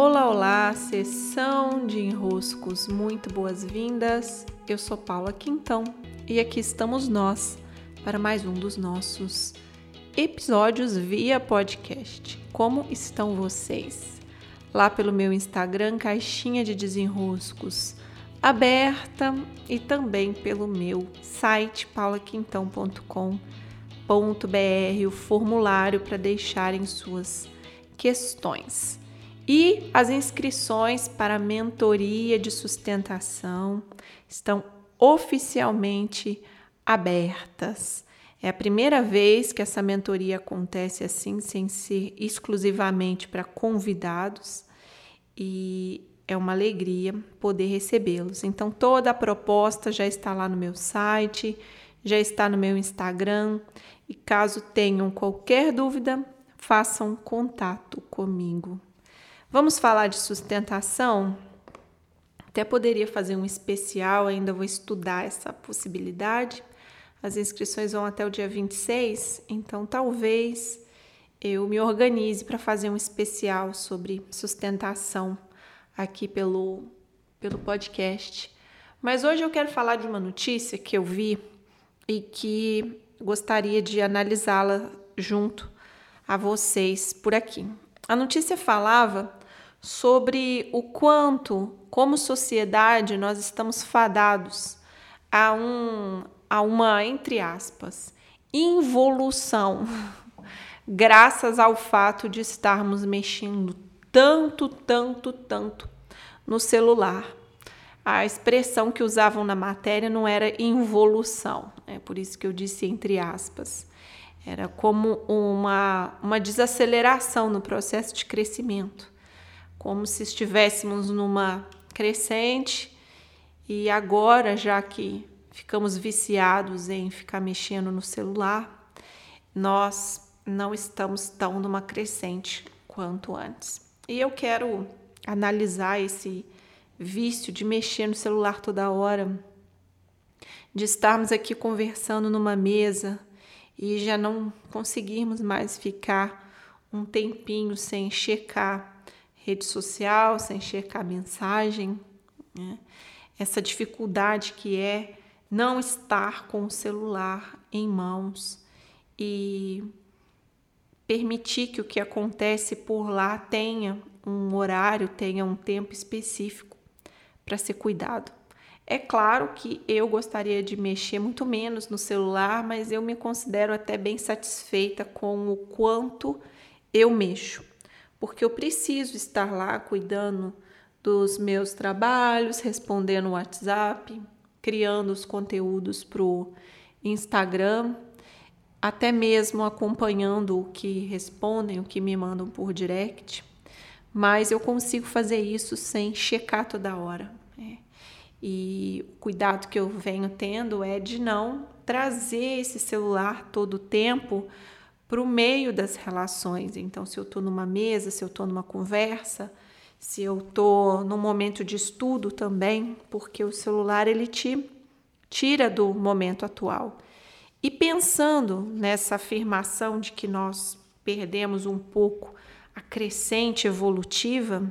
Olá, olá, sessão de enroscos, muito boas-vindas. Eu sou Paula Quintão e aqui estamos nós para mais um dos nossos episódios via podcast. Como estão vocês? Lá pelo meu Instagram, caixinha de desenroscos aberta e também pelo meu site paulaquintão.com.br, o formulário para deixarem suas questões. E as inscrições para a mentoria de sustentação estão oficialmente abertas. É a primeira vez que essa mentoria acontece assim, sem ser exclusivamente para convidados, e é uma alegria poder recebê-los. Então, toda a proposta já está lá no meu site, já está no meu Instagram, e caso tenham qualquer dúvida, façam contato comigo. Vamos falar de sustentação? Até poderia fazer um especial, ainda vou estudar essa possibilidade. As inscrições vão até o dia 26, então talvez eu me organize para fazer um especial sobre sustentação aqui pelo, pelo podcast. Mas hoje eu quero falar de uma notícia que eu vi e que gostaria de analisá-la junto a vocês por aqui. A notícia falava sobre o quanto, como sociedade, nós estamos fadados a, um, a uma, entre aspas, involução, graças ao fato de estarmos mexendo tanto, tanto, tanto no celular. A expressão que usavam na matéria não era involução, é por isso que eu disse entre aspas. Era como uma, uma desaceleração no processo de crescimento como se estivéssemos numa crescente e agora, já que ficamos viciados em ficar mexendo no celular, nós não estamos tão numa crescente quanto antes. E eu quero analisar esse vício de mexer no celular toda hora, de estarmos aqui conversando numa mesa e já não conseguirmos mais ficar um tempinho sem checar rede social, sem checar mensagem, né? essa dificuldade que é não estar com o celular em mãos e permitir que o que acontece por lá tenha um horário, tenha um tempo específico para ser cuidado. É claro que eu gostaria de mexer muito menos no celular, mas eu me considero até bem satisfeita com o quanto eu mexo porque eu preciso estar lá cuidando dos meus trabalhos, respondendo o WhatsApp, criando os conteúdos para o Instagram, até mesmo acompanhando o que respondem, o que me mandam por direct. Mas eu consigo fazer isso sem checar toda hora. Né? E o cuidado que eu venho tendo é de não trazer esse celular todo o tempo para o meio das relações. Então, se eu estou numa mesa, se eu estou numa conversa, se eu estou num momento de estudo também, porque o celular ele te tira do momento atual. E pensando nessa afirmação de que nós perdemos um pouco a crescente evolutiva,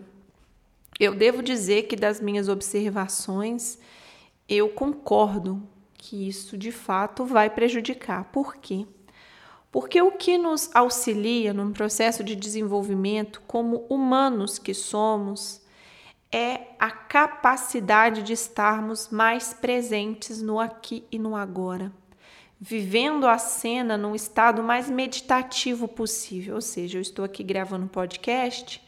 eu devo dizer que das minhas observações, eu concordo que isso de fato vai prejudicar. Por quê? Porque o que nos auxilia num processo de desenvolvimento como humanos que somos é a capacidade de estarmos mais presentes no aqui e no agora, vivendo a cena num estado mais meditativo possível. Ou seja, eu estou aqui gravando podcast,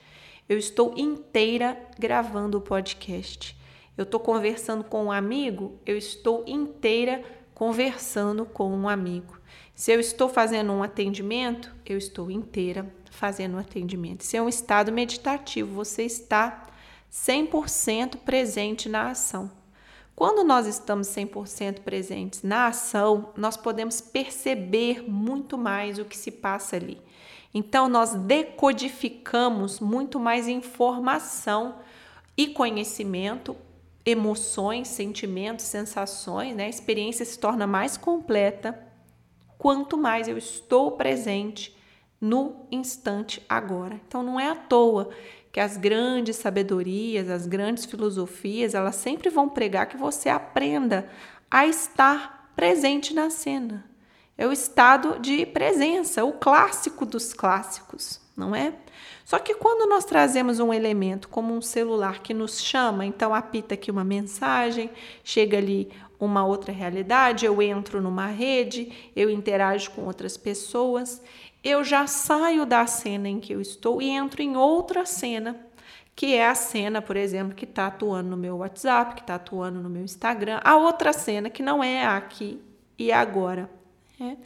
eu estou inteira gravando o podcast. Eu estou conversando com um amigo, eu estou inteira conversando com um amigo. Se eu estou fazendo um atendimento, eu estou inteira fazendo um atendimento. Se é um estado meditativo, você está 100% presente na ação. Quando nós estamos 100% presentes na ação, nós podemos perceber muito mais o que se passa ali. Então, nós decodificamos muito mais informação e conhecimento, emoções, sentimentos, sensações, né? A experiência se torna mais completa quanto mais eu estou presente no instante agora. Então não é à toa que as grandes sabedorias, as grandes filosofias, elas sempre vão pregar que você aprenda a estar presente na cena. É o estado de presença, o clássico dos clássicos, não é? Só que quando nós trazemos um elemento como um celular que nos chama, então apita aqui uma mensagem, chega ali uma outra realidade, eu entro numa rede, eu interajo com outras pessoas, eu já saio da cena em que eu estou e entro em outra cena, que é a cena, por exemplo, que está atuando no meu WhatsApp, que está atuando no meu Instagram, a outra cena que não é aqui e agora. Né?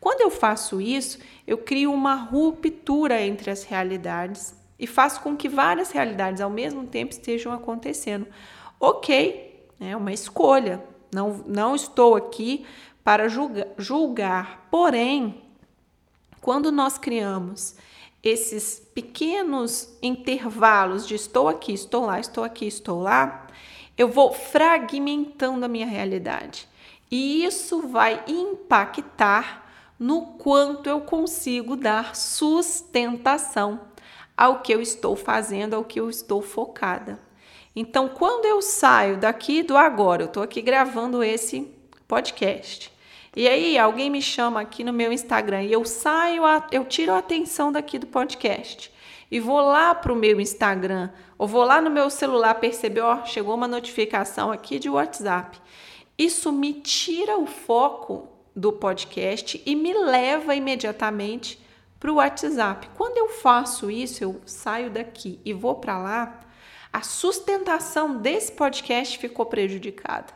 Quando eu faço isso, eu crio uma ruptura entre as realidades e faço com que várias realidades ao mesmo tempo estejam acontecendo. Ok, é uma escolha. Não, não estou aqui para julgar, julgar. Porém, quando nós criamos esses pequenos intervalos de estou aqui, estou lá, estou aqui, estou lá, eu vou fragmentando a minha realidade. E isso vai impactar no quanto eu consigo dar sustentação ao que eu estou fazendo, ao que eu estou focada. Então, quando eu saio daqui do agora, eu estou aqui gravando esse podcast. E aí, alguém me chama aqui no meu Instagram e eu saio, eu tiro a atenção daqui do podcast e vou lá para o meu Instagram ou vou lá no meu celular perceber, ó, chegou uma notificação aqui de WhatsApp. Isso me tira o foco do podcast e me leva imediatamente para o WhatsApp. Quando eu faço isso, eu saio daqui e vou para lá, a sustentação desse podcast ficou prejudicada.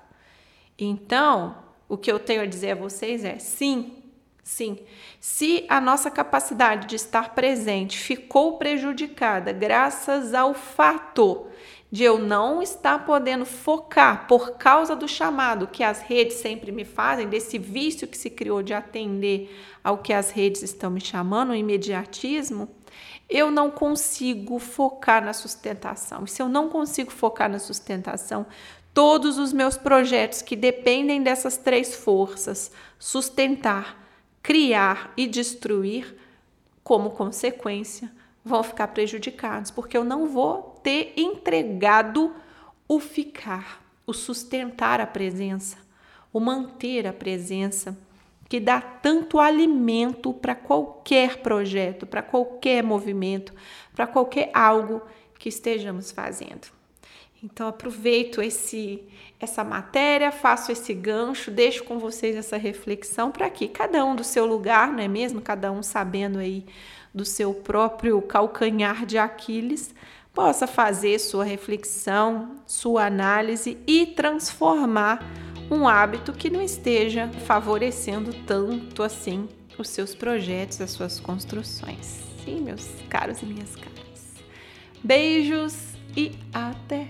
Então, o que eu tenho a dizer a vocês é: sim, sim, se a nossa capacidade de estar presente ficou prejudicada graças ao fato de eu não estar podendo focar por causa do chamado que as redes sempre me fazem, desse vício que se criou de atender ao que as redes estão me chamando, o imediatismo, eu não consigo focar na sustentação. E se eu não consigo focar na sustentação, todos os meus projetos que dependem dessas três forças, sustentar, criar e destruir, como consequência, vão ficar prejudicados, porque eu não vou ter entregado o ficar, o sustentar a presença, o manter a presença, que dá tanto alimento para qualquer projeto, para qualquer movimento, para qualquer algo que estejamos fazendo. Então aproveito esse essa matéria, faço esse gancho, deixo com vocês essa reflexão para que cada um do seu lugar, não é mesmo? Cada um sabendo aí do seu próprio calcanhar de Aquiles, possa fazer sua reflexão, sua análise e transformar um hábito que não esteja favorecendo tanto assim os seus projetos, as suas construções. Sim, meus caros e minhas caras. Beijos e até!